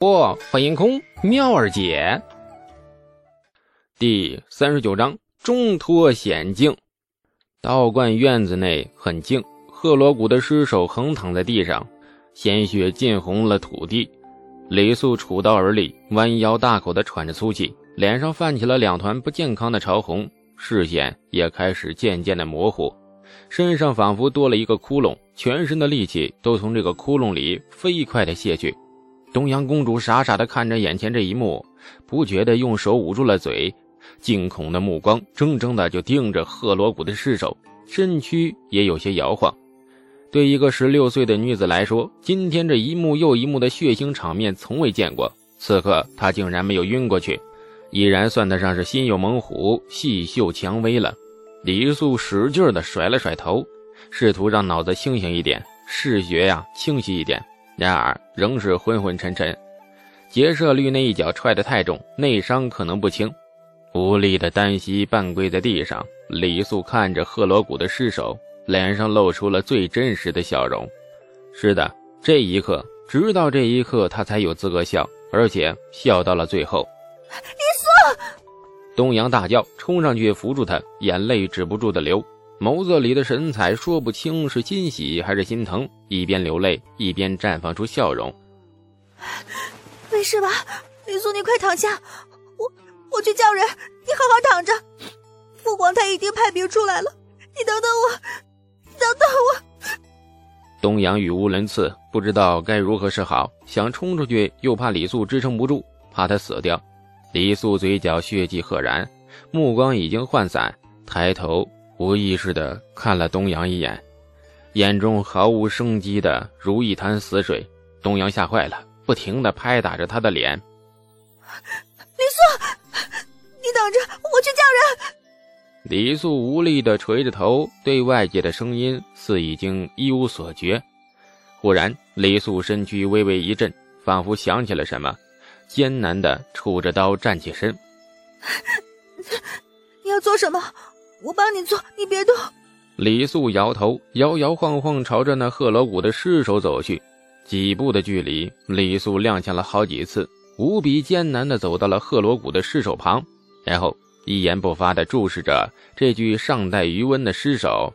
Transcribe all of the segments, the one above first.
不，欢迎空妙儿姐。第三十九章中脱险境。道观院子内很静，贺罗谷的尸首横躺在地上，鲜血浸红了土地。李素杵刀而立，弯腰大口的喘着粗气，脸上泛起了两团不健康的潮红，视线也开始渐渐的模糊，身上仿佛多了一个窟窿，全身的力气都从这个窟窿里飞快的泄去。东阳公主傻傻的看着眼前这一幕，不觉得用手捂住了嘴，惊恐的目光怔怔的就盯着贺罗谷的尸首，身躯也有些摇晃。对一个十六岁的女子来说，今天这一幕又一幕的血腥场面从未见过。此刻她竟然没有晕过去，已然算得上是心有猛虎，细嗅蔷薇了。李素使劲的甩了甩头，试图让脑子清醒一点，视觉呀清晰一点。然而仍是昏昏沉沉，劫舍率那一脚踹得太重，内伤可能不轻。无力的单膝半跪在地上，李素看着贺罗古的尸首，脸上露出了最真实的笑容。是的，这一刻，直到这一刻，他才有资格笑，而且笑到了最后。李素！东阳大叫，冲上去扶住他，眼泪止不住的流。眸子里的神采说不清是欣喜还是心疼，一边流泪一边绽放出笑容。没事吧，李素，你快躺下，我我去叫人，你好好躺着。父皇他已经派兵出来了，你等等我，等等我。东阳语无伦次，不知道该如何是好，想冲出去，又怕李素支撑不住，怕他死掉。李素嘴角血迹赫然，目光已经涣散，抬头。无意识的看了东阳一眼，眼中毫无生机的如一潭死水。东阳吓坏了，不停的拍打着他的脸。李素，你等着，我去叫人。李素无力的垂着头，对外界的声音似已经一无所觉。忽然，李素身躯微微一震，仿佛想起了什么，艰难的杵着刀站起身。你要做什么？我帮你做，你别动。李素摇头，摇摇晃晃朝着那贺罗谷的尸首走去。几步的距离，李素踉跄了好几次，无比艰难地走到了贺罗谷的尸首旁，然后一言不发地注视着这具尚带余温的尸首。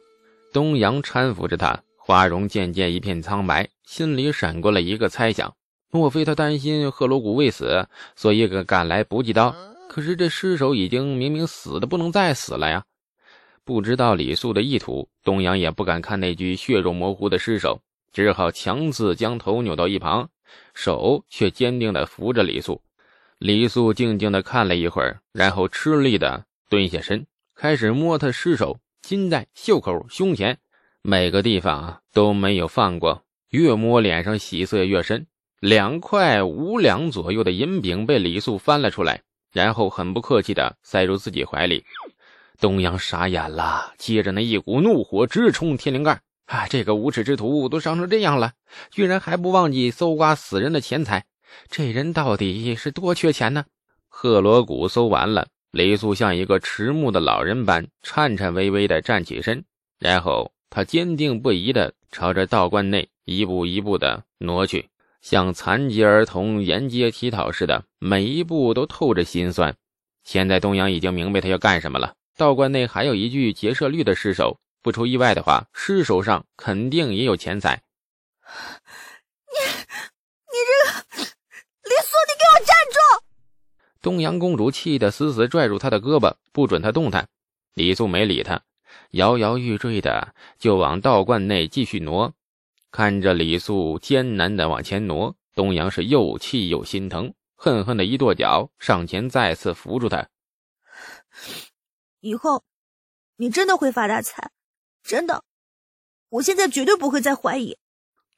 东阳搀扶着他，花容渐渐一片苍白，心里闪过了一个猜想：莫非他担心贺罗谷未死，所以赶来补给刀？可是这尸首已经明明死的不能再死了呀！不知道李素的意图，东阳也不敢看那具血肉模糊的尸首，只好强自将头扭到一旁，手却坚定地扶着李素。李素静静地看了一会儿，然后吃力地蹲下身，开始摸他尸首，心带、袖口、胸前，每个地方都没有放过。越摸脸上喜色越深。两块五两左右的银饼被李素翻了出来，然后很不客气地塞入自己怀里。东阳傻眼了，接着那一股怒火直冲天灵盖。啊，这个无耻之徒都伤成这样了，居然还不忘记搜刮死人的钱财，这人到底是多缺钱呢？贺罗谷搜完了，雷素像一个迟暮的老人般颤颤巍巍地站起身，然后他坚定不移地朝着道观内一步一步地挪去，像残疾儿童沿街乞讨似的，每一步都透着心酸。现在东阳已经明白他要干什么了。道观内还有一具劫舍率的尸首，不出意外的话，尸首上肯定也有钱财。你，你这个李素，你给我站住！东阳公主气得死死拽住他的胳膊，不准他动弹。李素没理他，摇摇欲坠的就往道观内继续挪。看着李素艰难的往前挪，东阳是又气又心疼，恨恨的一跺脚，上前再次扶住他。以后，你真的会发大财，真的。我现在绝对不会再怀疑。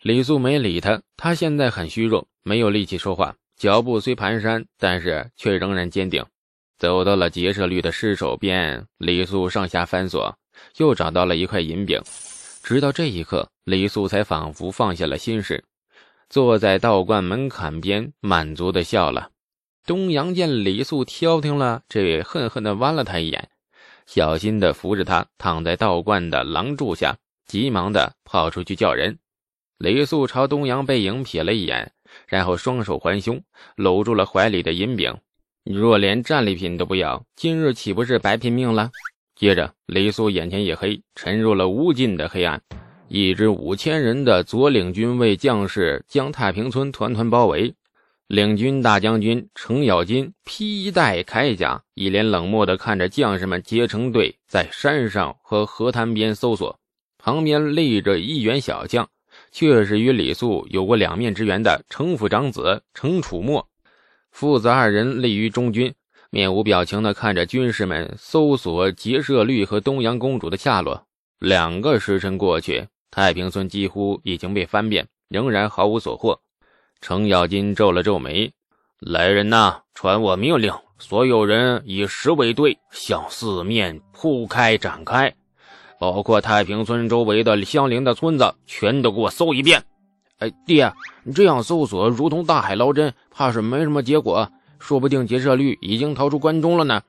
李素没理他，他现在很虚弱，没有力气说话，脚步虽蹒跚，但是却仍然坚定。走到了劫舍率的尸首边，李素上下翻索，又找到了一块银饼。直到这一刻，李素才仿佛放下了心事，坐在道观门槛边，满足的笑了。东阳见李素消停了，这恨恨的剜了他一眼。小心地扶着他躺在道观的廊柱下，急忙地跑出去叫人。李素朝东阳背影瞥了一眼，然后双手环胸，搂住了怀里的银饼。若连战利品都不要，今日岂不是白拼命了？接着，李素眼前一黑，沉入了无尽的黑暗。一支五千人的左领军卫将士将太平村团团包围。领军大将军程咬金披戴铠甲，一脸冷漠地看着将士们结成队在山上和河滩边搜索。旁边立着一员小将，却是与李肃有过两面之缘的程府长子程楚墨。父子二人立于中军，面无表情地看着军士们搜索结社律和东阳公主的下落。两个时辰过去，太平村几乎已经被翻遍，仍然毫无所获。程咬金皱了皱眉：“来人呐，传我命令，所有人以十为队，向四面铺开展开，包括太平村周围的相邻的村子，全都给我搜一遍。”哎，爹，你这样搜索如同大海捞针，怕是没什么结果。说不定劫舍率已经逃出关中了呢。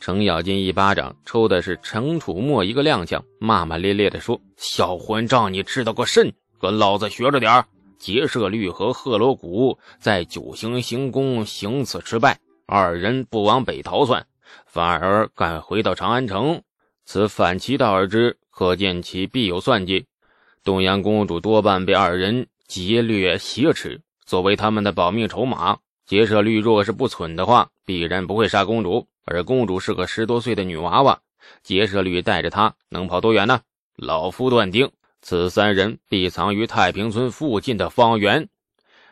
程咬金一巴掌抽的是程楚墨一个踉跄，骂骂咧咧地说：“小混账，你知道个甚？跟老子学着点儿！”劫舍律和贺罗谷在九星行宫行刺失败，二人不往北逃窜，反而赶回到长安城，此反其道而知，可见其必有算计。东阳公主多半被二人劫掠挟持，作为他们的保命筹码。劫舍律若是不蠢的话，必然不会杀公主，而公主是个十多岁的女娃娃，劫舍律带着她能跑多远呢？老夫断定。此三人必藏于太平村附近的方圆。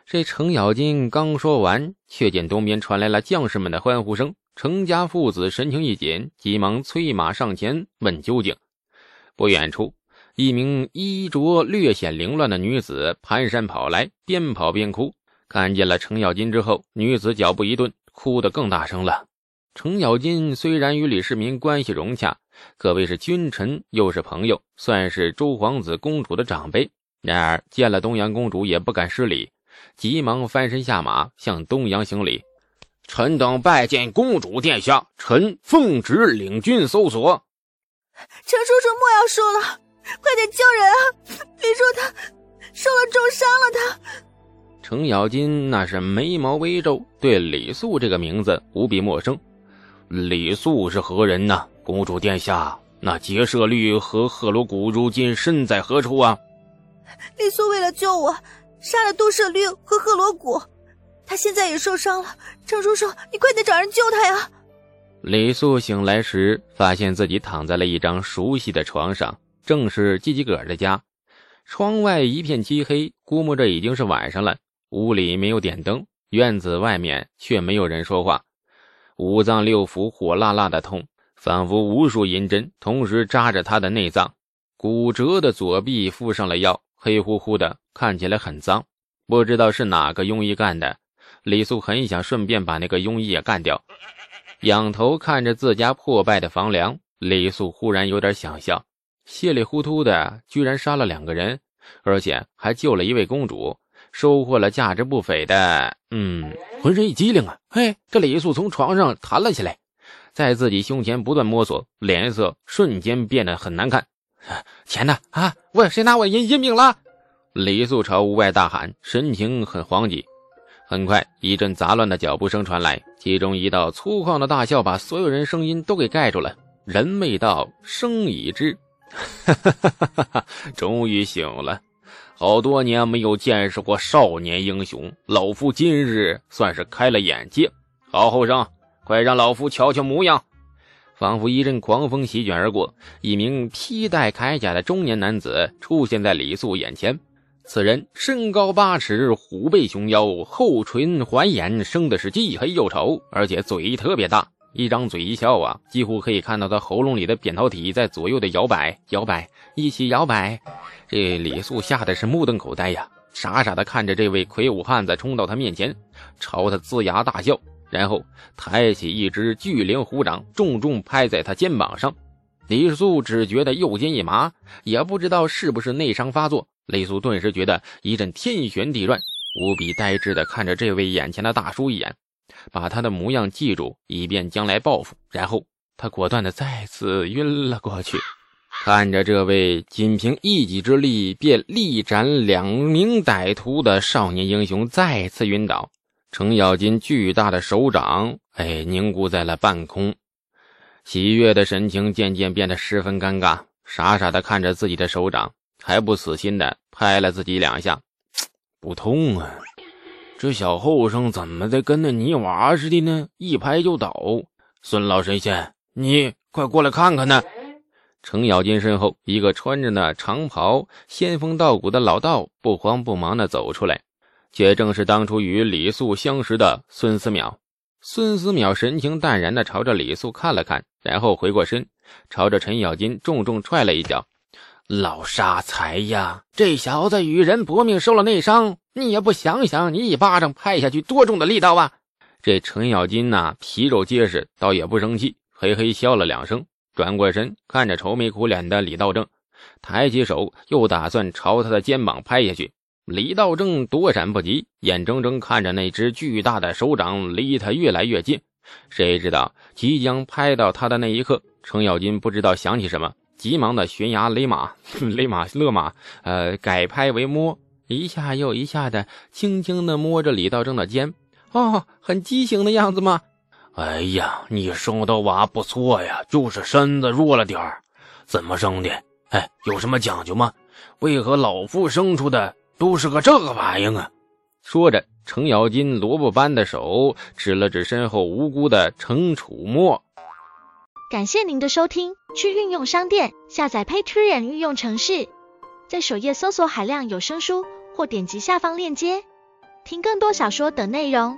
这程咬金刚说完，却见东边传来了将士们的欢呼声。程家父子神情一紧，急忙催马上前问究竟。不远处，一名衣着略显凌乱的女子蹒跚跑来，边跑边哭。看见了程咬金之后，女子脚步一顿，哭得更大声了。程咬金虽然与李世民关系融洽。可谓是君臣，又是朋友，算是周皇子公主的长辈。然而见了东阳公主，也不敢失礼，急忙翻身下马，向东阳行礼：“臣等拜见公主殿下，臣奉旨领军搜索。”陈叔叔莫要说了，快点救人啊！李叔他受了重伤了。他程咬金那是眉毛微皱，对李素这个名字无比陌生。李素是何人呢？公主殿下，那劫舍律和赫罗谷如今身在何处啊？李素为了救我，杀了杜舍律和赫罗谷，他现在也受伤了。程叔叔，你快点找人救他呀！李素醒来时，发现自己躺在了一张熟悉的床上，正是季吉格的家。窗外一片漆黑，估摸着已经是晚上了。屋里没有点灯，院子外面却没有人说话。五脏六腑火辣辣的痛。仿佛无数银针同时扎着他的内脏，骨折的左臂敷上了药，黑乎乎的，看起来很脏，不知道是哪个庸医干的。李素很想顺便把那个庸医也干掉。仰头看着自家破败的房梁，李素忽然有点想笑，稀里糊涂的居然杀了两个人，而且还救了一位公主，收获了价值不菲的……嗯，浑身一激灵啊！嘿，这李素从床上弹了起来。在自己胸前不断摸索，脸色瞬间变得很难看。钱呢？啊，喂，谁拿我银银饼了？李素朝屋外大喊，神情很慌急。很快，一阵杂乱的脚步声传来，其中一道粗犷的大笑把所有人声音都给盖住了。人未到，声已知。哈哈哈哈哈！终于醒了，好多年没有见识过少年英雄，老夫今日算是开了眼界。好后生。快让老夫瞧瞧模样！仿佛一阵狂风席卷而过，一名披戴铠甲的中年男子出现在李素眼前。此人身高八尺，虎背熊腰，厚唇环眼，生的是既黑又丑，而且嘴特别大。一张嘴一笑啊，几乎可以看到他喉咙里的扁桃体在左右的摇摆摇摆，一起摇摆。这李素吓得是目瞪口呆呀，傻傻的看着这位魁梧汉子冲到他面前，朝他龇牙大笑。然后抬起一只巨灵虎掌，重重拍在他肩膀上。李素只觉得右肩一麻，也不知道是不是内伤发作。李素顿时觉得一阵天旋地转，无比呆滞地看着这位眼前的大叔一眼，把他的模样记住，以便将来报复。然后他果断地再次晕了过去。看着这位仅凭一己之力便力斩两名歹徒的少年英雄再次晕倒，程咬金巨大的手掌哎凝固在了半空，喜悦的神情渐渐变得十分尴尬，傻傻的看着自己的手掌，还不死心的拍了自己两下，不痛啊！这小后生怎么的跟那泥娃似的呢？一拍就倒。孙老神仙，你快过来看看呢！程咬金身后，一个穿着那长袍、仙风道骨的老道不慌不忙地走出来，却正是当初与李素相识的孙思邈。孙思邈神情淡然地朝着李素看了看，然后回过身，朝着程咬金重重踹了一脚：“老杀才呀！这小子与人搏命，受了内伤，你也不想想，你一巴掌拍下去多重的力道啊！”这程咬金呐，皮肉结实，倒也不生气，嘿嘿笑了两声。转过身，看着愁眉苦脸的李道正，抬起手又打算朝他的肩膀拍下去。李道正躲闪不及，眼睁睁看着那只巨大的手掌离他越来越近。谁知道即将拍到他的那一刻，程咬金不知道想起什么，急忙的悬崖勒马，勒马勒马，呃，改拍为摸，一下又一下的轻轻的摸着李道正的肩。哦，很畸形的样子吗？哎呀，你生的娃不错呀，就是身子弱了点儿。怎么生的？哎，有什么讲究吗？为何老夫生出的都是个这个玩意儿啊？说着，程咬金萝卜般的手指了指身后无辜的程楚墨。感谢您的收听，去运用商店下载 Patreon 运用城市，在首页搜索海量有声书，或点击下方链接听更多小说等内容。